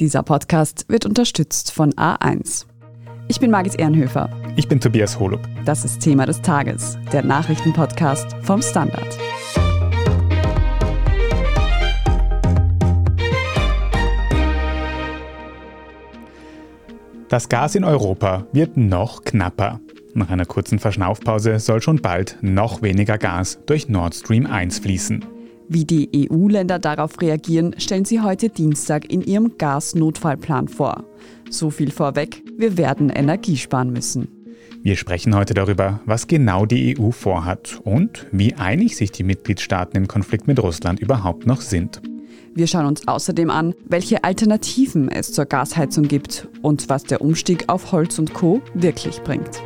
Dieser Podcast wird unterstützt von A1. Ich bin Margit Ehrenhöfer. Ich bin Tobias Holub. Das ist Thema des Tages, der Nachrichtenpodcast vom Standard. Das Gas in Europa wird noch knapper. Nach einer kurzen Verschnaufpause soll schon bald noch weniger Gas durch Nord Stream 1 fließen. Wie die EU-Länder darauf reagieren, stellen sie heute Dienstag in ihrem Gasnotfallplan vor. So viel vorweg, wir werden Energie sparen müssen. Wir sprechen heute darüber, was genau die EU vorhat und wie einig sich die Mitgliedstaaten im Konflikt mit Russland überhaupt noch sind. Wir schauen uns außerdem an, welche Alternativen es zur Gasheizung gibt und was der Umstieg auf Holz und Co wirklich bringt.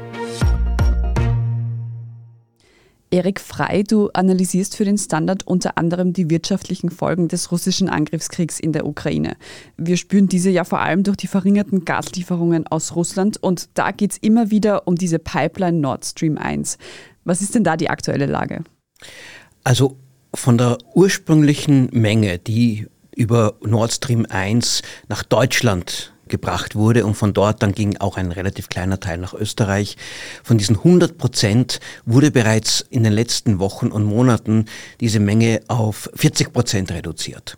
Erik Frei, du analysierst für den Standard unter anderem die wirtschaftlichen Folgen des russischen Angriffskriegs in der Ukraine. Wir spüren diese ja vor allem durch die verringerten Gaslieferungen aus Russland und da geht es immer wieder um diese Pipeline Nord Stream 1. Was ist denn da die aktuelle Lage? Also von der ursprünglichen Menge, die über Nord Stream 1 nach Deutschland gebracht wurde und von dort dann ging auch ein relativ kleiner Teil nach Österreich. Von diesen 100 Prozent wurde bereits in den letzten Wochen und Monaten diese Menge auf 40 Prozent reduziert.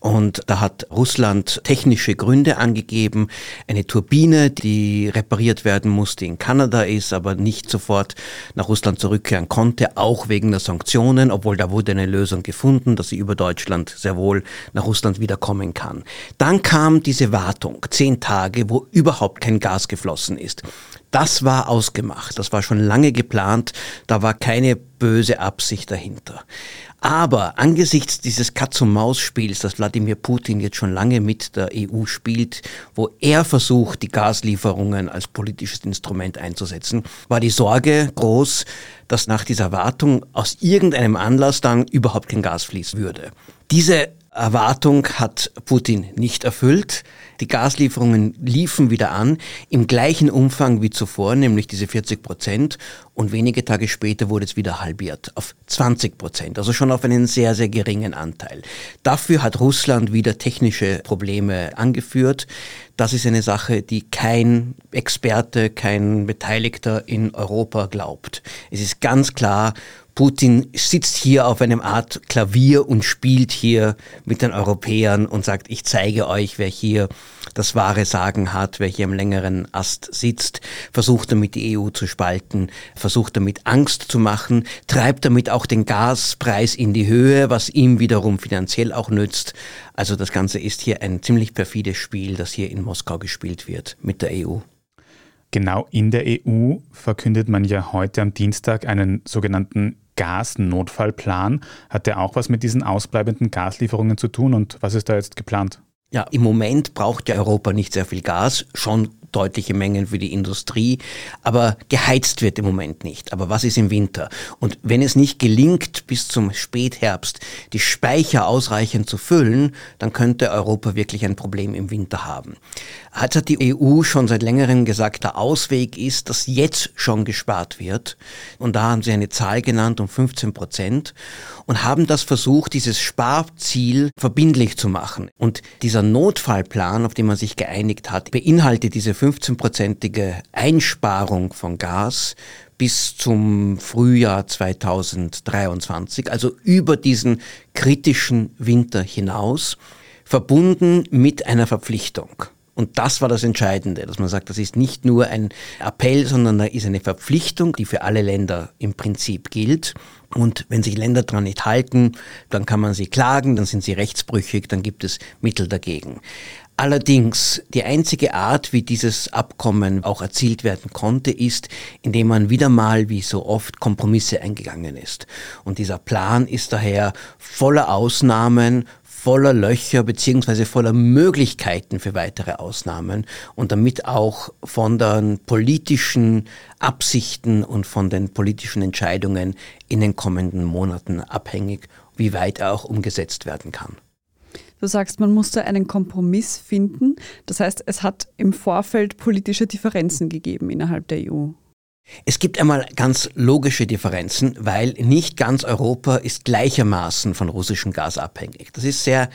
Und da hat Russland technische Gründe angegeben. Eine Turbine, die repariert werden musste, in Kanada ist, aber nicht sofort nach Russland zurückkehren konnte, auch wegen der Sanktionen, obwohl da wurde eine Lösung gefunden, dass sie über Deutschland sehr wohl nach Russland wiederkommen kann. Dann kam diese Wartung, zehn Tage, wo überhaupt kein Gas geflossen ist. Das war ausgemacht, das war schon lange geplant, da war keine böse Absicht dahinter. Aber angesichts dieses Katz-und-Maus-Spiels, das Wladimir Putin jetzt schon lange mit der EU spielt, wo er versucht, die Gaslieferungen als politisches Instrument einzusetzen, war die Sorge groß, dass nach dieser Wartung aus irgendeinem Anlass dann überhaupt kein Gas fließen würde. Diese Erwartung hat Putin nicht erfüllt. Die Gaslieferungen liefen wieder an, im gleichen Umfang wie zuvor, nämlich diese 40 Prozent. Und wenige Tage später wurde es wieder halbiert auf 20 Prozent, also schon auf einen sehr, sehr geringen Anteil. Dafür hat Russland wieder technische Probleme angeführt. Das ist eine Sache, die kein Experte, kein Beteiligter in Europa glaubt. Es ist ganz klar, Putin sitzt hier auf einem Art Klavier und spielt hier mit den Europäern und sagt, ich zeige euch, wer hier das wahre Sagen hat, wer hier am längeren Ast sitzt, versucht damit die EU zu spalten, versucht damit Angst zu machen, treibt damit auch den Gaspreis in die Höhe, was ihm wiederum finanziell auch nützt. Also das Ganze ist hier ein ziemlich perfides Spiel, das hier in Moskau gespielt wird mit der EU. Genau in der EU verkündet man ja heute am Dienstag einen sogenannten Gasnotfallplan. Hat der auch was mit diesen ausbleibenden Gaslieferungen zu tun und was ist da jetzt geplant? Ja, im Moment braucht ja Europa nicht sehr viel Gas, schon deutliche Mengen für die Industrie, aber geheizt wird im Moment nicht. Aber was ist im Winter? Und wenn es nicht gelingt, bis zum Spätherbst die Speicher ausreichend zu füllen, dann könnte Europa wirklich ein Problem im Winter haben. Hat die EU schon seit längerem gesagt, der Ausweg ist, dass jetzt schon gespart wird. Und da haben sie eine Zahl genannt um 15 Prozent und haben das versucht, dieses Sparziel verbindlich zu machen. Und dieser Notfallplan, auf den man sich geeinigt hat, beinhaltet diese 15-prozentige Einsparung von Gas bis zum Frühjahr 2023, also über diesen kritischen Winter hinaus, verbunden mit einer Verpflichtung. Und das war das Entscheidende, dass man sagt, das ist nicht nur ein Appell, sondern da ist eine Verpflichtung, die für alle Länder im Prinzip gilt. Und wenn sich Länder daran nicht halten, dann kann man sie klagen, dann sind sie rechtsbrüchig, dann gibt es Mittel dagegen. Allerdings, die einzige Art, wie dieses Abkommen auch erzielt werden konnte, ist, indem man wieder mal, wie so oft, Kompromisse eingegangen ist. Und dieser Plan ist daher voller Ausnahmen, voller Löcher beziehungsweise voller Möglichkeiten für weitere Ausnahmen und damit auch von den politischen Absichten und von den politischen Entscheidungen in den kommenden Monaten abhängig, wie weit er auch umgesetzt werden kann. Du sagst, man musste einen Kompromiss finden. Das heißt, es hat im Vorfeld politische Differenzen gegeben innerhalb der EU. Es gibt einmal ganz logische Differenzen, weil nicht ganz Europa ist gleichermaßen von russischem Gas abhängig. Das ist sehr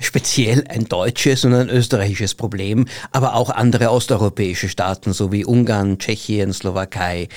speziell ein deutsches und ein österreichisches Problem, aber auch andere osteuropäische Staaten, so wie Ungarn, Tschechien, Slowakei,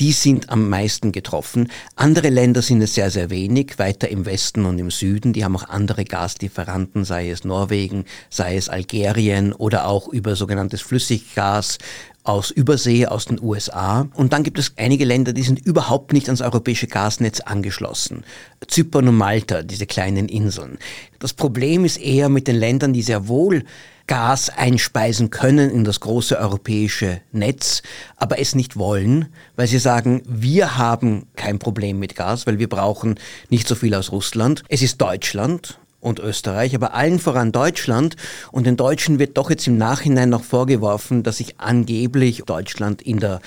die sind am meisten getroffen. Andere Länder sind es sehr, sehr wenig, weiter im Westen und im Süden, die haben auch andere Gaslieferanten, sei es Norwegen, sei es Algerien oder auch über sogenanntes Flüssiggas aus Übersee, aus den USA. Und dann gibt es einige Länder, die sind überhaupt nicht ans europäische Gasnetz angeschlossen. Zypern und Malta, diese kleinen Inseln. Das Problem ist eher mit den Ländern, die sehr wohl Gas einspeisen können in das große europäische Netz, aber es nicht wollen, weil sie sagen, wir haben kein Problem mit Gas, weil wir brauchen nicht so viel aus Russland. Es ist Deutschland und Österreich, aber allen voran Deutschland. Und den Deutschen wird doch jetzt im Nachhinein noch vorgeworfen, dass sich angeblich Deutschland in der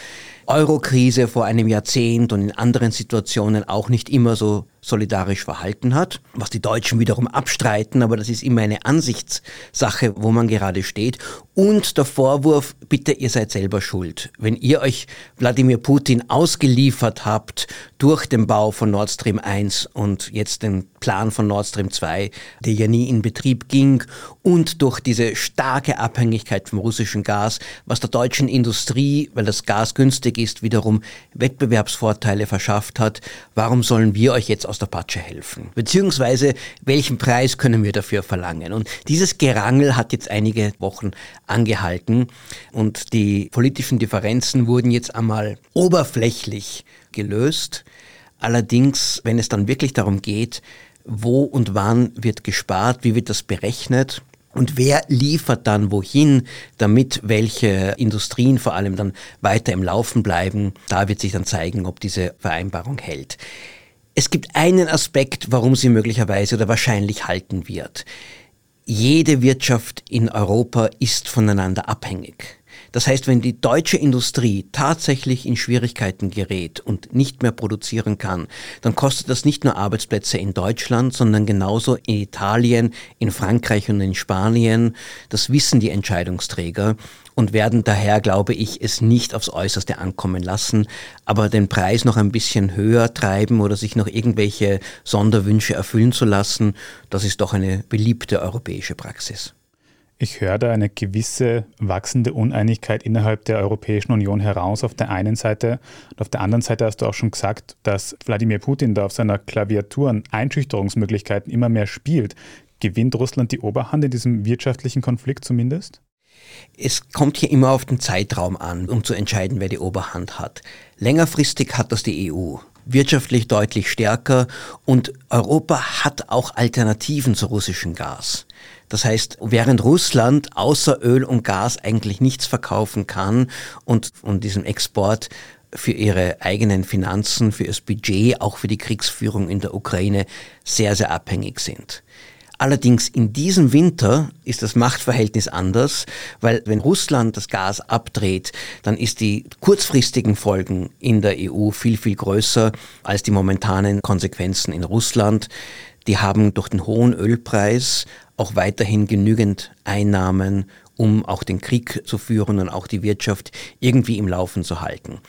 Eurokrise vor einem Jahrzehnt und in anderen Situationen auch nicht immer so solidarisch verhalten hat, was die Deutschen wiederum abstreiten, aber das ist immer eine Ansichtssache, wo man gerade steht. Und der Vorwurf, bitte, ihr seid selber schuld. Wenn ihr euch Wladimir Putin ausgeliefert habt durch den Bau von Nord Stream 1 und jetzt den Plan von Nord Stream 2, der ja nie in Betrieb ging, und durch diese starke Abhängigkeit vom russischen Gas, was der deutschen Industrie, weil das Gas günstig ist, wiederum Wettbewerbsvorteile verschafft hat, warum sollen wir euch jetzt aus der Patsche helfen? Beziehungsweise, welchen Preis können wir dafür verlangen? Und dieses Gerangel hat jetzt einige Wochen angehalten und die politischen Differenzen wurden jetzt einmal oberflächlich gelöst. Allerdings, wenn es dann wirklich darum geht, wo und wann wird gespart, wie wird das berechnet, und wer liefert dann wohin, damit welche Industrien vor allem dann weiter im Laufen bleiben? Da wird sich dann zeigen, ob diese Vereinbarung hält. Es gibt einen Aspekt, warum sie möglicherweise oder wahrscheinlich halten wird. Jede Wirtschaft in Europa ist voneinander abhängig. Das heißt, wenn die deutsche Industrie tatsächlich in Schwierigkeiten gerät und nicht mehr produzieren kann, dann kostet das nicht nur Arbeitsplätze in Deutschland, sondern genauso in Italien, in Frankreich und in Spanien. Das wissen die Entscheidungsträger und werden daher, glaube ich, es nicht aufs Äußerste ankommen lassen, aber den Preis noch ein bisschen höher treiben oder sich noch irgendwelche Sonderwünsche erfüllen zu lassen, das ist doch eine beliebte europäische Praxis. Ich höre da eine gewisse wachsende Uneinigkeit innerhalb der Europäischen Union heraus auf der einen Seite. Und auf der anderen Seite hast du auch schon gesagt, dass Wladimir Putin da auf seiner Klaviatur an Einschüchterungsmöglichkeiten immer mehr spielt. Gewinnt Russland die Oberhand in diesem wirtschaftlichen Konflikt zumindest? Es kommt hier immer auf den Zeitraum an, um zu entscheiden, wer die Oberhand hat. Längerfristig hat das die EU wirtschaftlich deutlich stärker und Europa hat auch Alternativen zu russischem Gas. Das heißt, während Russland außer Öl und Gas eigentlich nichts verkaufen kann und von diesem Export für ihre eigenen Finanzen, für das Budget, auch für die Kriegsführung in der Ukraine sehr, sehr abhängig sind. Allerdings in diesem Winter ist das Machtverhältnis anders, weil wenn Russland das Gas abdreht, dann ist die kurzfristigen Folgen in der EU viel, viel größer als die momentanen Konsequenzen in Russland. Die haben durch den hohen Ölpreis auch weiterhin genügend Einnahmen, um auch den Krieg zu führen und auch die Wirtschaft irgendwie im Laufen zu halten.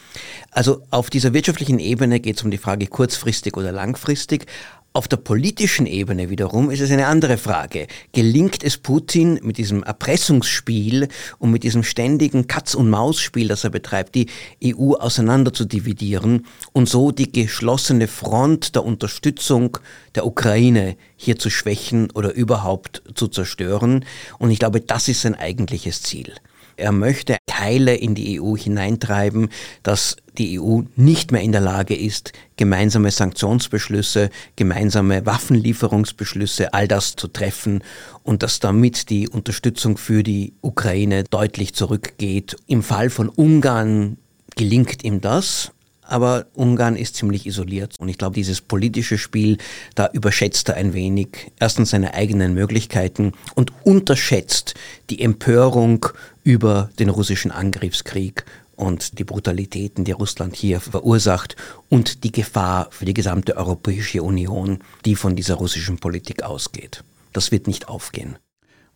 Also auf dieser wirtschaftlichen Ebene geht es um die Frage kurzfristig oder langfristig. Auf der politischen Ebene wiederum ist es eine andere Frage. Gelingt es Putin mit diesem Erpressungsspiel und mit diesem ständigen Katz-und-Maus-Spiel, das er betreibt, die EU auseinander zu dividieren und so die geschlossene Front der Unterstützung der Ukraine hier zu schwächen oder überhaupt zu zerstören? Und ich glaube, das ist sein eigentliches Ziel. Er möchte Teile in die EU hineintreiben, dass die EU nicht mehr in der Lage ist, gemeinsame Sanktionsbeschlüsse, gemeinsame Waffenlieferungsbeschlüsse, all das zu treffen und dass damit die Unterstützung für die Ukraine deutlich zurückgeht. Im Fall von Ungarn gelingt ihm das, aber Ungarn ist ziemlich isoliert. Und ich glaube, dieses politische Spiel, da überschätzt er ein wenig erstens seine eigenen Möglichkeiten und unterschätzt die Empörung über den russischen Angriffskrieg und die Brutalitäten, die Russland hier verursacht und die Gefahr für die gesamte Europäische Union, die von dieser russischen Politik ausgeht. Das wird nicht aufgehen.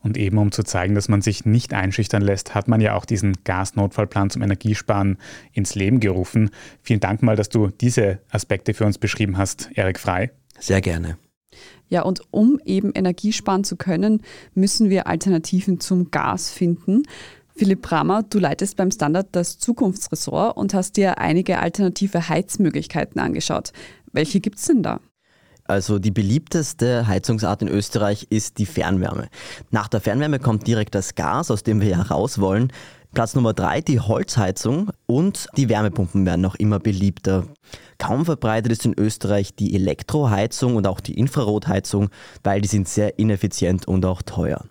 Und eben um zu zeigen, dass man sich nicht einschüchtern lässt, hat man ja auch diesen Gasnotfallplan zum Energiesparen ins Leben gerufen. Vielen Dank mal, dass du diese Aspekte für uns beschrieben hast, Erik Frei. Sehr gerne. Ja, und um eben Energie sparen zu können, müssen wir Alternativen zum Gas finden. Philipp Brammer, du leitest beim Standard das Zukunftsressort und hast dir einige alternative Heizmöglichkeiten angeschaut. Welche gibt es denn da? Also die beliebteste Heizungsart in Österreich ist die Fernwärme. Nach der Fernwärme kommt direkt das Gas, aus dem wir ja raus wollen. Platz Nummer drei die Holzheizung und die Wärmepumpen werden noch immer beliebter. Kaum verbreitet ist in Österreich die Elektroheizung und auch die Infrarotheizung, weil die sind sehr ineffizient und auch teuer.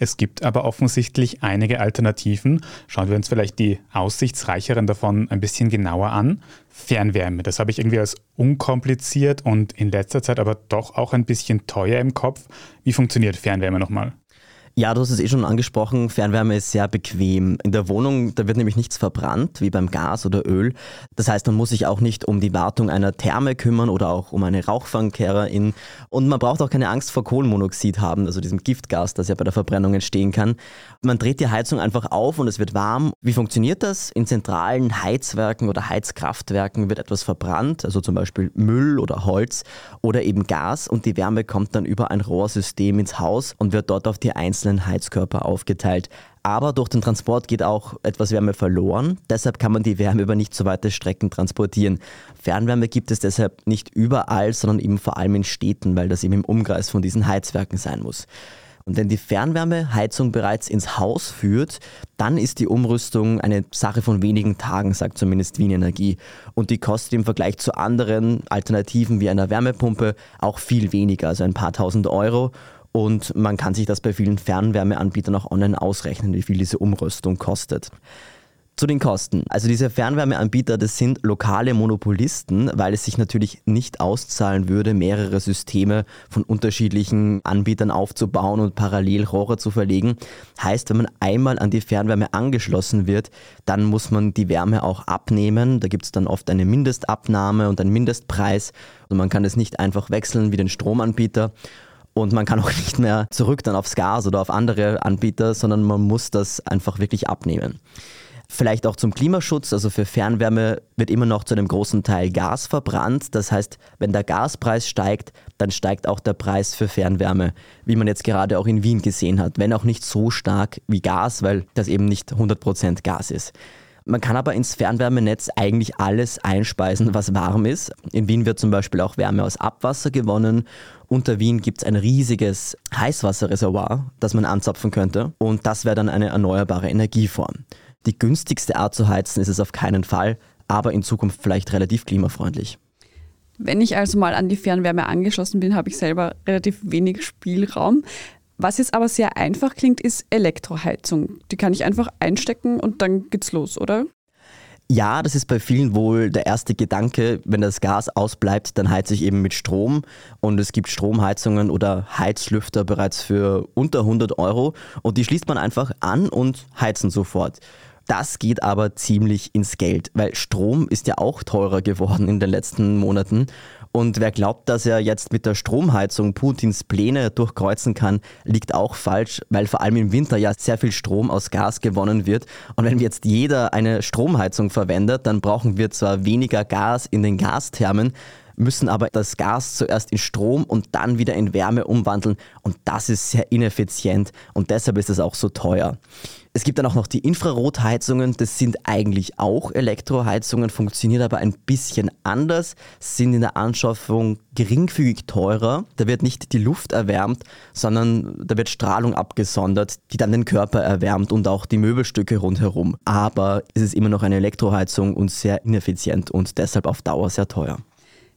Es gibt aber offensichtlich einige Alternativen. Schauen wir uns vielleicht die aussichtsreicheren davon ein bisschen genauer an. Fernwärme, das habe ich irgendwie als unkompliziert und in letzter Zeit aber doch auch ein bisschen teuer im Kopf. Wie funktioniert Fernwärme nochmal? Ja, du hast es eh schon angesprochen, Fernwärme ist sehr bequem. In der Wohnung, da wird nämlich nichts verbrannt, wie beim Gas oder Öl. Das heißt, man muss sich auch nicht um die Wartung einer Therme kümmern oder auch um eine Rauchfangkehrerin. Und man braucht auch keine Angst vor Kohlenmonoxid haben, also diesem Giftgas, das ja bei der Verbrennung entstehen kann. Man dreht die Heizung einfach auf und es wird warm. Wie funktioniert das? In zentralen Heizwerken oder Heizkraftwerken wird etwas verbrannt, also zum Beispiel Müll oder Holz oder eben Gas und die Wärme kommt dann über ein Rohrsystem ins Haus und wird dort auf die einzelnen einzelnen Heizkörper aufgeteilt. Aber durch den Transport geht auch etwas Wärme verloren. Deshalb kann man die Wärme über nicht so weite Strecken transportieren. Fernwärme gibt es deshalb nicht überall, sondern eben vor allem in Städten, weil das eben im Umkreis von diesen Heizwerken sein muss. Und wenn die Fernwärmeheizung bereits ins Haus führt, dann ist die Umrüstung eine Sache von wenigen Tagen, sagt zumindest Wien Energie. Und die kostet im Vergleich zu anderen Alternativen wie einer Wärmepumpe auch viel weniger, also ein paar tausend Euro. Und man kann sich das bei vielen Fernwärmeanbietern auch online ausrechnen, wie viel diese Umrüstung kostet. Zu den Kosten. Also diese Fernwärmeanbieter, das sind lokale Monopolisten, weil es sich natürlich nicht auszahlen würde, mehrere Systeme von unterschiedlichen Anbietern aufzubauen und parallel Rohre zu verlegen. Heißt, wenn man einmal an die Fernwärme angeschlossen wird, dann muss man die Wärme auch abnehmen. Da gibt es dann oft eine Mindestabnahme und einen Mindestpreis und man kann es nicht einfach wechseln wie den Stromanbieter und man kann auch nicht mehr zurück dann aufs Gas oder auf andere Anbieter, sondern man muss das einfach wirklich abnehmen. Vielleicht auch zum Klimaschutz, also für Fernwärme wird immer noch zu einem großen Teil Gas verbrannt. Das heißt, wenn der Gaspreis steigt, dann steigt auch der Preis für Fernwärme, wie man jetzt gerade auch in Wien gesehen hat. Wenn auch nicht so stark wie Gas, weil das eben nicht 100% Gas ist. Man kann aber ins Fernwärmenetz eigentlich alles einspeisen, was warm ist. In Wien wird zum Beispiel auch Wärme aus Abwasser gewonnen. Unter Wien gibt es ein riesiges Heißwasserreservoir, das man anzapfen könnte. Und das wäre dann eine erneuerbare Energieform. Die günstigste Art zu heizen ist es auf keinen Fall, aber in Zukunft vielleicht relativ klimafreundlich. Wenn ich also mal an die Fernwärme angeschlossen bin, habe ich selber relativ wenig Spielraum. Was jetzt aber sehr einfach klingt, ist Elektroheizung. Die kann ich einfach einstecken und dann geht's los, oder? Ja, das ist bei vielen wohl der erste Gedanke. Wenn das Gas ausbleibt, dann heize ich eben mit Strom. Und es gibt Stromheizungen oder Heizlüfter bereits für unter 100 Euro. Und die schließt man einfach an und heizen sofort. Das geht aber ziemlich ins Geld, weil Strom ist ja auch teurer geworden in den letzten Monaten. Und wer glaubt, dass er jetzt mit der Stromheizung Putins Pläne durchkreuzen kann, liegt auch falsch, weil vor allem im Winter ja sehr viel Strom aus Gas gewonnen wird. Und wenn jetzt jeder eine Stromheizung verwendet, dann brauchen wir zwar weniger Gas in den Gasthermen, müssen aber das Gas zuerst in Strom und dann wieder in Wärme umwandeln und das ist sehr ineffizient und deshalb ist es auch so teuer. Es gibt dann auch noch die Infrarotheizungen, das sind eigentlich auch Elektroheizungen, funktionieren aber ein bisschen anders, sind in der Anschaffung geringfügig teurer. Da wird nicht die Luft erwärmt, sondern da wird Strahlung abgesondert, die dann den Körper erwärmt und auch die Möbelstücke rundherum. Aber es ist immer noch eine Elektroheizung und sehr ineffizient und deshalb auf Dauer sehr teuer.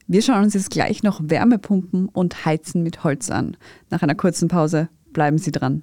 Wir schauen uns jetzt gleich noch Wärmepumpen und Heizen mit Holz an. Nach einer kurzen Pause bleiben Sie dran.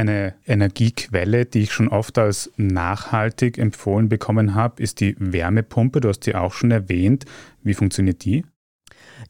eine Energiequelle, die ich schon oft als nachhaltig empfohlen bekommen habe, ist die Wärmepumpe. Du hast sie auch schon erwähnt. Wie funktioniert die?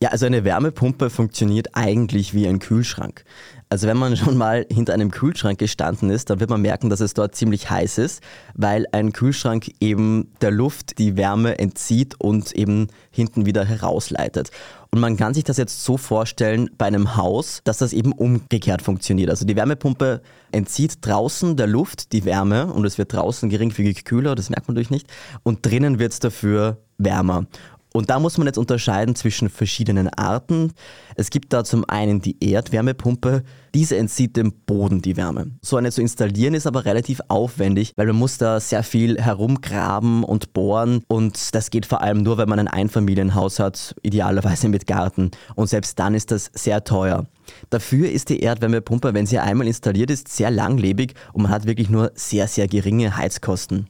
Ja, also eine Wärmepumpe funktioniert eigentlich wie ein Kühlschrank. Also wenn man schon mal hinter einem Kühlschrank gestanden ist, dann wird man merken, dass es dort ziemlich heiß ist, weil ein Kühlschrank eben der Luft die Wärme entzieht und eben hinten wieder herausleitet. Und man kann sich das jetzt so vorstellen bei einem Haus, dass das eben umgekehrt funktioniert. Also die Wärmepumpe entzieht draußen der Luft die Wärme und es wird draußen geringfügig kühler, das merkt man natürlich nicht, und drinnen wird es dafür wärmer. Und da muss man jetzt unterscheiden zwischen verschiedenen Arten. Es gibt da zum einen die Erdwärmepumpe, diese entzieht dem Boden die Wärme. So eine zu installieren ist aber relativ aufwendig, weil man muss da sehr viel herumgraben und bohren und das geht vor allem nur, wenn man ein Einfamilienhaus hat, idealerweise mit Garten und selbst dann ist das sehr teuer. Dafür ist die Erdwärmepumpe, wenn sie einmal installiert ist, sehr langlebig und man hat wirklich nur sehr, sehr geringe Heizkosten.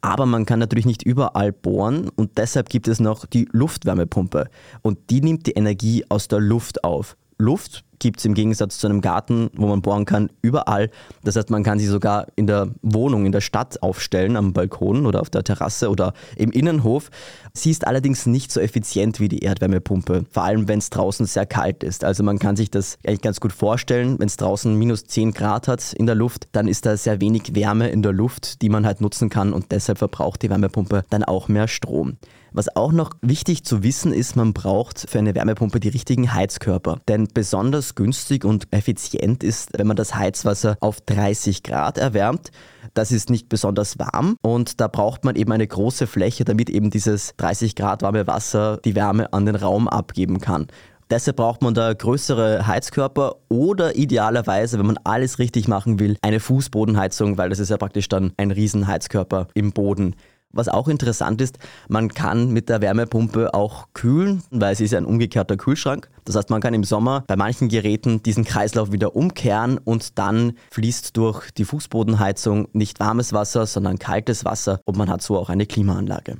Aber man kann natürlich nicht überall bohren und deshalb gibt es noch die Luftwärmepumpe und die nimmt die Energie aus der Luft auf. Luft gibt es im Gegensatz zu einem Garten, wo man bohren kann, überall. Das heißt, man kann sie sogar in der Wohnung, in der Stadt aufstellen, am Balkon oder auf der Terrasse oder im Innenhof. Sie ist allerdings nicht so effizient wie die Erdwärmepumpe, vor allem wenn es draußen sehr kalt ist. Also man kann sich das eigentlich ganz gut vorstellen, wenn es draußen minus 10 Grad hat in der Luft, dann ist da sehr wenig Wärme in der Luft, die man halt nutzen kann und deshalb verbraucht die Wärmepumpe dann auch mehr Strom. Was auch noch wichtig zu wissen ist, man braucht für eine Wärmepumpe die richtigen Heizkörper. Denn besonders günstig und effizient ist, wenn man das Heizwasser auf 30 Grad erwärmt. Das ist nicht besonders warm und da braucht man eben eine große Fläche, damit eben dieses 30 Grad warme Wasser die Wärme an den Raum abgeben kann. Deshalb braucht man da größere Heizkörper oder idealerweise, wenn man alles richtig machen will, eine Fußbodenheizung, weil das ist ja praktisch dann ein Riesenheizkörper im Boden. Was auch interessant ist, man kann mit der Wärmepumpe auch kühlen, weil sie ist ein umgekehrter Kühlschrank. Das heißt, man kann im Sommer bei manchen Geräten diesen Kreislauf wieder umkehren und dann fließt durch die Fußbodenheizung nicht warmes Wasser, sondern kaltes Wasser und man hat so auch eine Klimaanlage.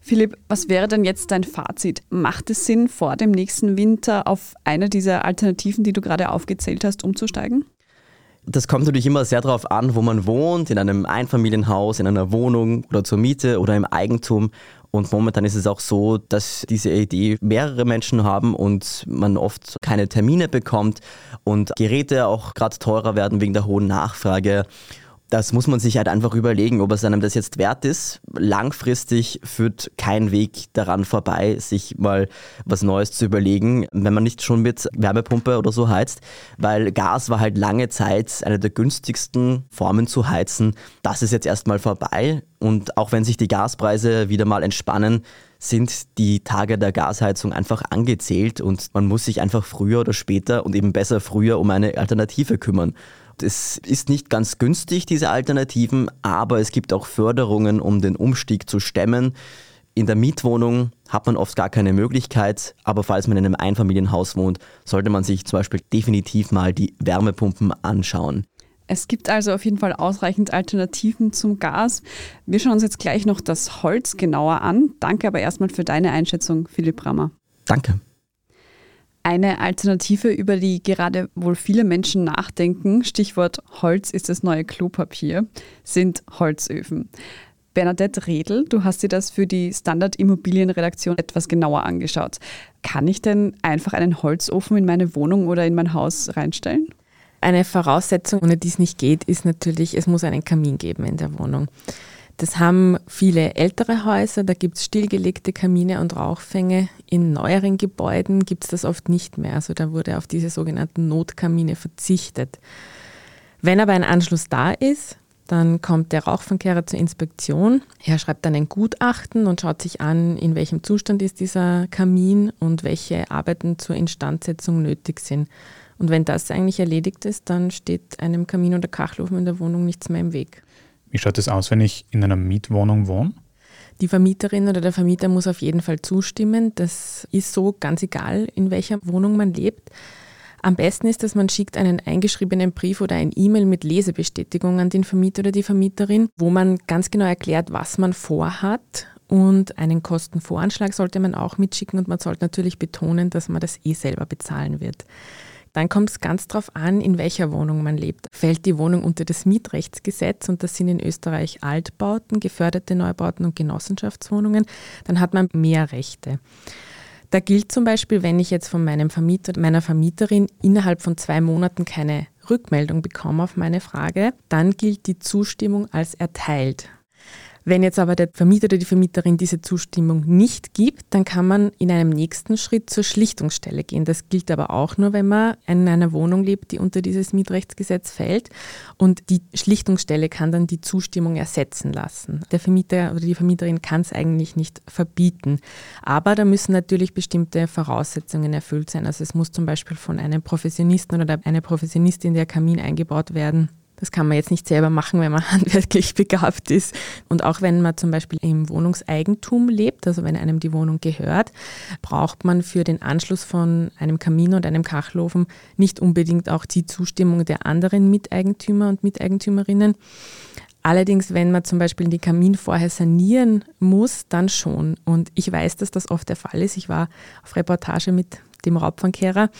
Philipp, was wäre denn jetzt dein Fazit? Macht es Sinn, vor dem nächsten Winter auf eine dieser Alternativen, die du gerade aufgezählt hast, umzusteigen? Das kommt natürlich immer sehr darauf an, wo man wohnt, in einem Einfamilienhaus, in einer Wohnung oder zur Miete oder im Eigentum. Und momentan ist es auch so, dass diese Idee mehrere Menschen haben und man oft keine Termine bekommt und Geräte auch gerade teurer werden wegen der hohen Nachfrage das muss man sich halt einfach überlegen, ob es einem das jetzt wert ist. Langfristig führt kein Weg daran vorbei, sich mal was Neues zu überlegen, wenn man nicht schon mit Wärmepumpe oder so heizt, weil Gas war halt lange Zeit eine der günstigsten Formen zu heizen. Das ist jetzt erstmal vorbei und auch wenn sich die Gaspreise wieder mal entspannen, sind die Tage der Gasheizung einfach angezählt und man muss sich einfach früher oder später und eben besser früher um eine Alternative kümmern. Es ist nicht ganz günstig, diese Alternativen, aber es gibt auch Förderungen, um den Umstieg zu stemmen. In der Mietwohnung hat man oft gar keine Möglichkeit, aber falls man in einem Einfamilienhaus wohnt, sollte man sich zum Beispiel definitiv mal die Wärmepumpen anschauen. Es gibt also auf jeden Fall ausreichend Alternativen zum Gas. Wir schauen uns jetzt gleich noch das Holz genauer an. Danke aber erstmal für deine Einschätzung, Philipp Rammer. Danke. Eine Alternative, über die gerade wohl viele Menschen nachdenken, Stichwort Holz ist das neue Klopapier, sind Holzöfen. Bernadette Redl, du hast dir das für die Standard Immobilienredaktion etwas genauer angeschaut. Kann ich denn einfach einen Holzofen in meine Wohnung oder in mein Haus reinstellen? Eine Voraussetzung, ohne die es nicht geht, ist natürlich, es muss einen Kamin geben in der Wohnung. Das haben viele ältere Häuser, da gibt es stillgelegte Kamine und Rauchfänge. In neueren Gebäuden gibt es das oft nicht mehr. Also da wurde auf diese sogenannten Notkamine verzichtet. Wenn aber ein Anschluss da ist, dann kommt der Rauchfangkehrer zur Inspektion. Er schreibt dann ein Gutachten und schaut sich an, in welchem Zustand ist dieser Kamin und welche Arbeiten zur Instandsetzung nötig sind. Und wenn das eigentlich erledigt ist, dann steht einem Kamin oder Kachelofen in der Wohnung nichts mehr im Weg. Wie schaut es aus, wenn ich in einer Mietwohnung wohne? Die Vermieterin oder der Vermieter muss auf jeden Fall zustimmen. Das ist so ganz egal, in welcher Wohnung man lebt. Am besten ist, dass man schickt einen eingeschriebenen Brief oder ein E-Mail mit Lesebestätigung an den Vermieter oder die Vermieterin, wo man ganz genau erklärt, was man vorhat. Und einen Kostenvoranschlag sollte man auch mitschicken und man sollte natürlich betonen, dass man das eh selber bezahlen wird. Dann kommt es ganz darauf an, in welcher Wohnung man lebt. Fällt die Wohnung unter das Mietrechtsgesetz und das sind in Österreich Altbauten, geförderte Neubauten und Genossenschaftswohnungen, dann hat man mehr Rechte. Da gilt zum Beispiel, wenn ich jetzt von meinem Vermieter, meiner Vermieterin innerhalb von zwei Monaten keine Rückmeldung bekomme auf meine Frage, dann gilt die Zustimmung als erteilt. Wenn jetzt aber der Vermieter oder die Vermieterin diese Zustimmung nicht gibt, dann kann man in einem nächsten Schritt zur Schlichtungsstelle gehen. Das gilt aber auch nur, wenn man in einer Wohnung lebt, die unter dieses Mietrechtsgesetz fällt. Und die Schlichtungsstelle kann dann die Zustimmung ersetzen lassen. Der Vermieter oder die Vermieterin kann es eigentlich nicht verbieten. Aber da müssen natürlich bestimmte Voraussetzungen erfüllt sein. Also es muss zum Beispiel von einem Professionisten oder einer Professionistin der Kamin eingebaut werden das kann man jetzt nicht selber machen, wenn man handwerklich begabt ist. Und auch wenn man zum Beispiel im Wohnungseigentum lebt, also wenn einem die Wohnung gehört, braucht man für den Anschluss von einem Kamin und einem Kachelofen nicht unbedingt auch die Zustimmung der anderen Miteigentümer und Miteigentümerinnen. Allerdings, wenn man zum Beispiel den Kamin vorher sanieren muss, dann schon. Und ich weiß, dass das oft der Fall ist. Ich war auf Reportage mit dem Raubfangkehrer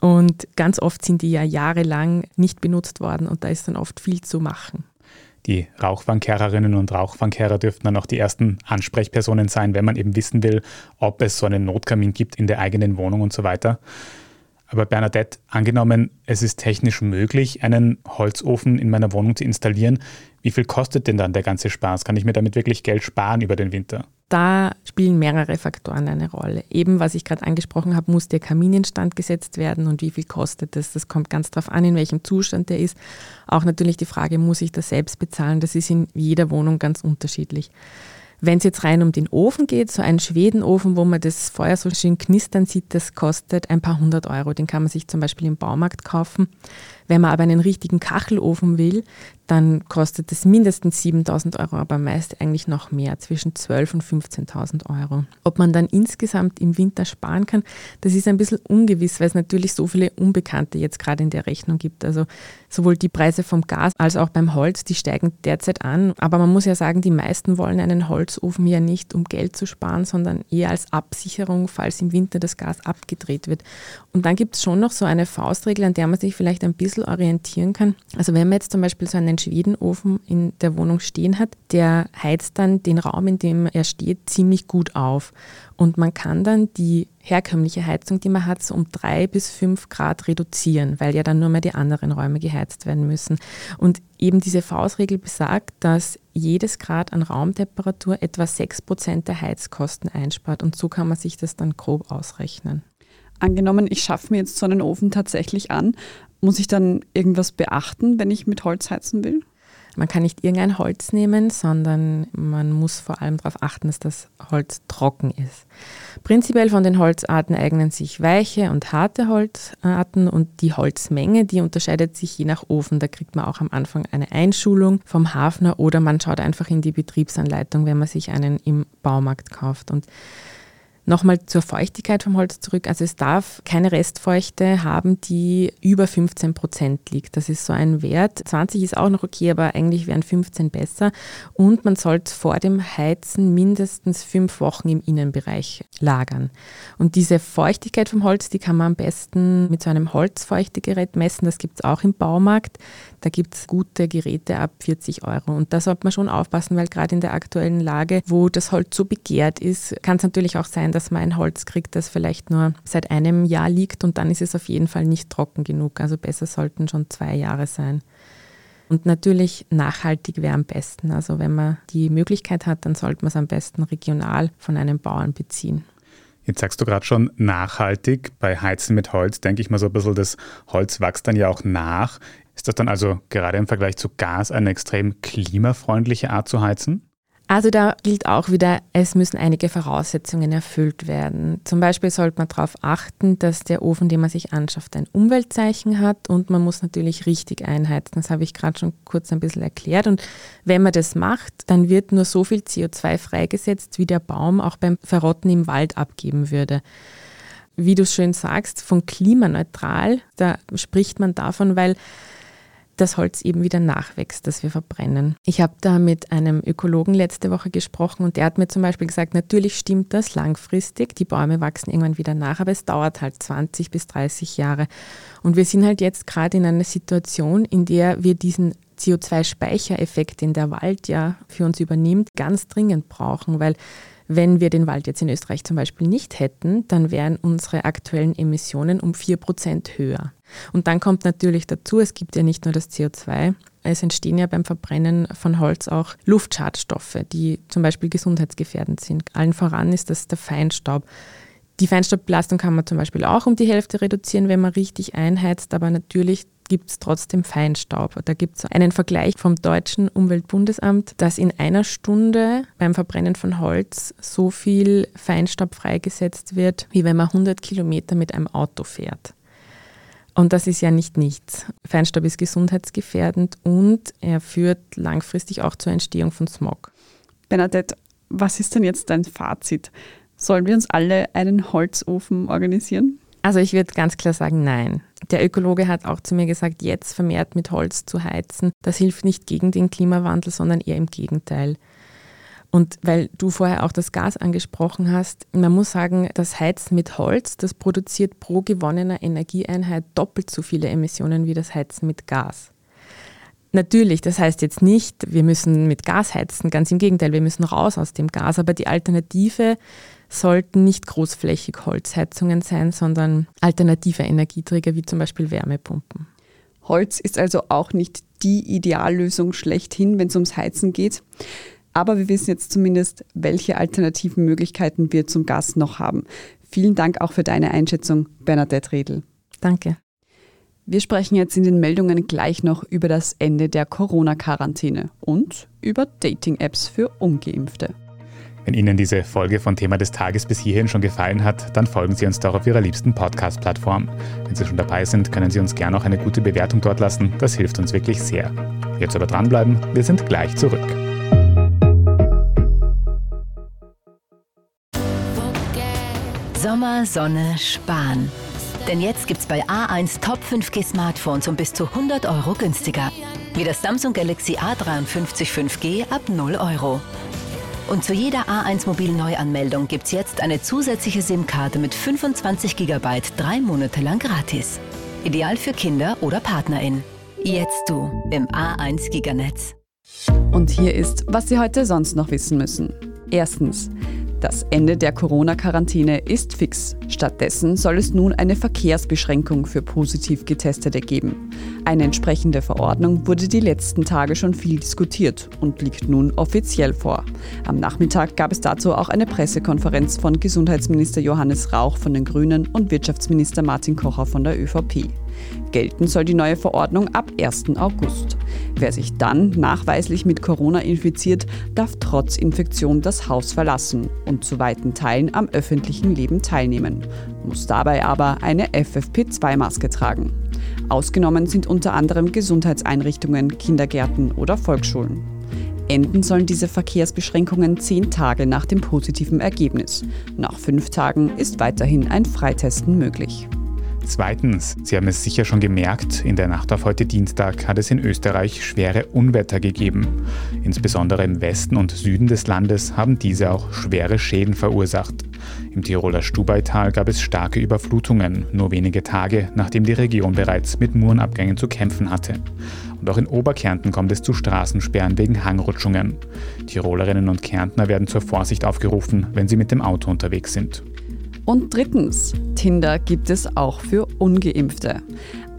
und ganz oft sind die ja jahrelang nicht benutzt worden und da ist dann oft viel zu machen. Die Rauchfangkehrerinnen und Rauchfangkehrer dürften dann auch die ersten Ansprechpersonen sein, wenn man eben wissen will, ob es so einen Notkamin gibt in der eigenen Wohnung und so weiter. Aber Bernadette, angenommen, es ist technisch möglich, einen Holzofen in meiner Wohnung zu installieren, wie viel kostet denn dann der ganze Spaß? Kann ich mir damit wirklich Geld sparen über den Winter? Da spielen mehrere Faktoren eine Rolle. Eben, was ich gerade angesprochen habe, muss der Kamin instand gesetzt werden und wie viel kostet das? Das kommt ganz darauf an, in welchem Zustand der ist. Auch natürlich die Frage, muss ich das selbst bezahlen? Das ist in jeder Wohnung ganz unterschiedlich. Wenn es jetzt rein um den Ofen geht, so ein Schwedenofen, wo man das Feuer so schön knistern sieht, das kostet ein paar hundert Euro. Den kann man sich zum Beispiel im Baumarkt kaufen. Wenn man aber einen richtigen Kachelofen will, dann kostet es mindestens 7000 Euro, aber meist eigentlich noch mehr, zwischen 12.000 und 15.000 Euro. Ob man dann insgesamt im Winter sparen kann, das ist ein bisschen ungewiss, weil es natürlich so viele Unbekannte jetzt gerade in der Rechnung gibt. Also sowohl die Preise vom Gas als auch beim Holz, die steigen derzeit an. Aber man muss ja sagen, die meisten wollen einen Holzofen ja nicht, um Geld zu sparen, sondern eher als Absicherung, falls im Winter das Gas abgedreht wird. Und dann gibt es schon noch so eine Faustregel, an der man sich vielleicht ein bisschen bisschen orientieren kann. Also wenn man jetzt zum Beispiel so einen Schwedenofen in der Wohnung stehen hat, der heizt dann den Raum, in dem er steht, ziemlich gut auf. Und man kann dann die herkömmliche Heizung, die man hat, so um drei bis fünf Grad reduzieren, weil ja dann nur mehr die anderen Räume geheizt werden müssen. Und eben diese Faustregel besagt, dass jedes Grad an Raumtemperatur etwa sechs Prozent der Heizkosten einspart. Und so kann man sich das dann grob ausrechnen. Angenommen, ich schaffe mir jetzt so einen Ofen tatsächlich an. Muss ich dann irgendwas beachten, wenn ich mit Holz heizen will? Man kann nicht irgendein Holz nehmen, sondern man muss vor allem darauf achten, dass das Holz trocken ist. Prinzipiell von den Holzarten eignen sich weiche und harte Holzarten und die Holzmenge, die unterscheidet sich je nach Ofen. Da kriegt man auch am Anfang eine Einschulung vom Hafner oder man schaut einfach in die Betriebsanleitung, wenn man sich einen im Baumarkt kauft. Und Nochmal zur Feuchtigkeit vom Holz zurück. Also es darf keine Restfeuchte haben, die über 15 Prozent liegt. Das ist so ein Wert. 20 ist auch noch okay, aber eigentlich wären 15 besser. Und man sollte vor dem Heizen mindestens fünf Wochen im Innenbereich lagern. Und diese Feuchtigkeit vom Holz, die kann man am besten mit so einem Holzfeuchtegerät messen. Das gibt es auch im Baumarkt. Da gibt es gute Geräte ab 40 Euro. Und da sollte man schon aufpassen, weil gerade in der aktuellen Lage, wo das Holz so begehrt ist, kann es natürlich auch sein, dass man ein Holz kriegt, das vielleicht nur seit einem Jahr liegt und dann ist es auf jeden Fall nicht trocken genug. Also besser sollten schon zwei Jahre sein. Und natürlich nachhaltig wäre am besten. Also wenn man die Möglichkeit hat, dann sollte man es am besten regional von einem Bauern beziehen. Jetzt sagst du gerade schon nachhaltig. Bei Heizen mit Holz denke ich mal so ein bisschen, das Holz wächst dann ja auch nach. Ist das dann also gerade im Vergleich zu Gas eine extrem klimafreundliche Art zu heizen? Also da gilt auch wieder, es müssen einige Voraussetzungen erfüllt werden. Zum Beispiel sollte man darauf achten, dass der Ofen, den man sich anschafft, ein Umweltzeichen hat und man muss natürlich richtig einheizen. Das habe ich gerade schon kurz ein bisschen erklärt. Und wenn man das macht, dann wird nur so viel CO2 freigesetzt, wie der Baum auch beim Verrotten im Wald abgeben würde wie du schön sagst, von klimaneutral, da spricht man davon, weil das Holz eben wieder nachwächst, das wir verbrennen. Ich habe da mit einem Ökologen letzte Woche gesprochen und der hat mir zum Beispiel gesagt, natürlich stimmt das langfristig, die Bäume wachsen irgendwann wieder nach, aber es dauert halt 20 bis 30 Jahre. Und wir sind halt jetzt gerade in einer Situation, in der wir diesen CO2-Speichereffekt, den der Wald ja für uns übernimmt, ganz dringend brauchen, weil wenn wir den Wald jetzt in Österreich zum Beispiel nicht hätten, dann wären unsere aktuellen Emissionen um 4% höher. Und dann kommt natürlich dazu, es gibt ja nicht nur das CO2, es entstehen ja beim Verbrennen von Holz auch Luftschadstoffe, die zum Beispiel gesundheitsgefährdend sind. Allen voran ist das der Feinstaub. Die Feinstaubbelastung kann man zum Beispiel auch um die Hälfte reduzieren, wenn man richtig einheizt, aber natürlich gibt es trotzdem Feinstaub. Da gibt es einen Vergleich vom deutschen Umweltbundesamt, dass in einer Stunde beim Verbrennen von Holz so viel Feinstaub freigesetzt wird, wie wenn man 100 Kilometer mit einem Auto fährt. Und das ist ja nicht nichts. Feinstaub ist gesundheitsgefährdend und er führt langfristig auch zur Entstehung von Smog. Bernadette, was ist denn jetzt dein Fazit? Sollen wir uns alle einen Holzofen organisieren? Also ich würde ganz klar sagen, nein. Der Ökologe hat auch zu mir gesagt, jetzt vermehrt mit Holz zu heizen, das hilft nicht gegen den Klimawandel, sondern eher im Gegenteil. Und weil du vorher auch das Gas angesprochen hast, man muss sagen, das Heizen mit Holz, das produziert pro gewonnener Energieeinheit doppelt so viele Emissionen wie das Heizen mit Gas. Natürlich, das heißt jetzt nicht, wir müssen mit Gas heizen, ganz im Gegenteil, wir müssen raus aus dem Gas, aber die Alternative sollten nicht großflächig Holzheizungen sein, sondern alternative Energieträger wie zum Beispiel Wärmepumpen. Holz ist also auch nicht die Ideallösung schlechthin, wenn es ums Heizen geht. Aber wir wissen jetzt zumindest, welche alternativen Möglichkeiten wir zum Gas noch haben. Vielen Dank auch für deine Einschätzung, Bernadette Redl. Danke. Wir sprechen jetzt in den Meldungen gleich noch über das Ende der Corona-Quarantäne und über Dating-Apps für ungeimpfte. Wenn Ihnen diese Folge von Thema des Tages bis hierhin schon gefallen hat, dann folgen Sie uns doch auf Ihrer liebsten Podcast-Plattform. Wenn Sie schon dabei sind, können Sie uns gerne auch eine gute Bewertung dort lassen. Das hilft uns wirklich sehr. Jetzt aber dranbleiben, wir sind gleich zurück. Sommer, Sonne, Sparen. Denn jetzt gibt's bei A1 Top 5G Smartphones um bis zu 100 Euro günstiger. Wie das Samsung Galaxy A53 5G ab 0 Euro. Und zu jeder A1 Mobil-Neuanmeldung gibt's jetzt eine zusätzliche SIM-Karte mit 25 GB drei Monate lang gratis. Ideal für Kinder oder PartnerInnen. Jetzt du im A1 Giganetz. Und hier ist, was Sie heute sonst noch wissen müssen. Erstens. Das Ende der Corona-Quarantäne ist fix. Stattdessen soll es nun eine Verkehrsbeschränkung für positiv Getestete geben. Eine entsprechende Verordnung wurde die letzten Tage schon viel diskutiert und liegt nun offiziell vor. Am Nachmittag gab es dazu auch eine Pressekonferenz von Gesundheitsminister Johannes Rauch von den Grünen und Wirtschaftsminister Martin Kocher von der ÖVP. Gelten soll die neue Verordnung ab 1. August. Wer sich dann nachweislich mit Corona infiziert, darf trotz Infektion das Haus verlassen und zu weiten Teilen am öffentlichen Leben teilnehmen, muss dabei aber eine FFP2-Maske tragen. Ausgenommen sind unter anderem Gesundheitseinrichtungen, Kindergärten oder Volksschulen. Enden sollen diese Verkehrsbeschränkungen zehn Tage nach dem positiven Ergebnis. Nach fünf Tagen ist weiterhin ein Freitesten möglich. Zweitens, Sie haben es sicher schon gemerkt, in der Nacht auf heute Dienstag hat es in Österreich schwere Unwetter gegeben. Insbesondere im Westen und Süden des Landes haben diese auch schwere Schäden verursacht. Im Tiroler Stubaital gab es starke Überflutungen, nur wenige Tage nachdem die Region bereits mit Murenabgängen zu kämpfen hatte. Und auch in Oberkärnten kommt es zu Straßensperren wegen Hangrutschungen. Tirolerinnen und Kärntner werden zur Vorsicht aufgerufen, wenn sie mit dem Auto unterwegs sind. Und drittens, Tinder gibt es auch für ungeimpfte.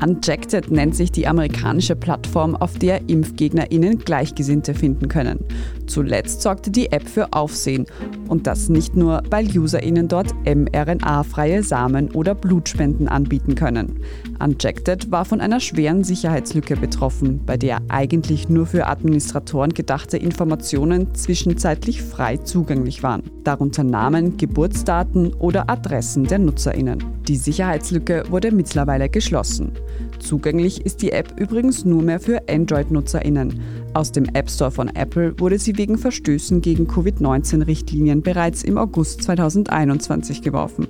Unjected nennt sich die amerikanische Plattform, auf der ImpfgegnerInnen Gleichgesinnte finden können. Zuletzt sorgte die App für Aufsehen. Und das nicht nur, weil UserInnen dort mRNA-freie Samen oder Blutspenden anbieten können. Unjected war von einer schweren Sicherheitslücke betroffen, bei der eigentlich nur für Administratoren gedachte Informationen zwischenzeitlich frei zugänglich waren. Darunter Namen, Geburtsdaten oder Adressen der NutzerInnen. Die Sicherheitslücke wurde mittlerweile geschlossen. Zugänglich ist die App übrigens nur mehr für Android-NutzerInnen. Aus dem App Store von Apple wurde sie wegen Verstößen gegen Covid-19-Richtlinien bereits im August 2021 geworfen.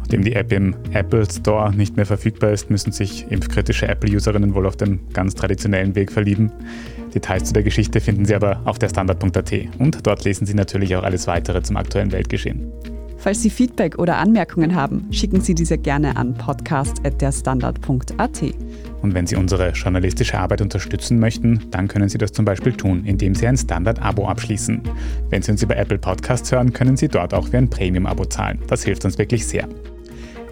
Nachdem die App im Apple Store nicht mehr verfügbar ist, müssen sich impfkritische Apple-Userinnen wohl auf den ganz traditionellen Weg verlieben. Details zu der Geschichte finden Sie aber auf der Standard.at und dort lesen Sie natürlich auch alles weitere zum aktuellen Weltgeschehen. Falls Sie Feedback oder Anmerkungen haben, schicken Sie diese gerne an podcast.derstandard.at. Und wenn Sie unsere journalistische Arbeit unterstützen möchten, dann können Sie das zum Beispiel tun, indem Sie ein Standard-Abo abschließen. Wenn Sie uns über Apple Podcasts hören, können Sie dort auch für ein Premium-Abo zahlen. Das hilft uns wirklich sehr.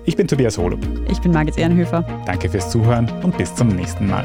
Ich bin Tobias Holub. Ich bin Margit Ehrenhöfer. Danke fürs Zuhören und bis zum nächsten Mal.